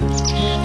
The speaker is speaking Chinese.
嗯。